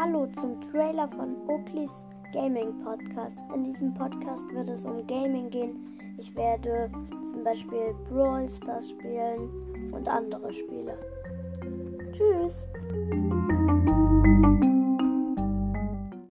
Hallo zum Trailer von Oakley's Gaming Podcast. In diesem Podcast wird es um Gaming gehen. Ich werde zum Beispiel Brawl Stars spielen und andere Spiele. Tschüss!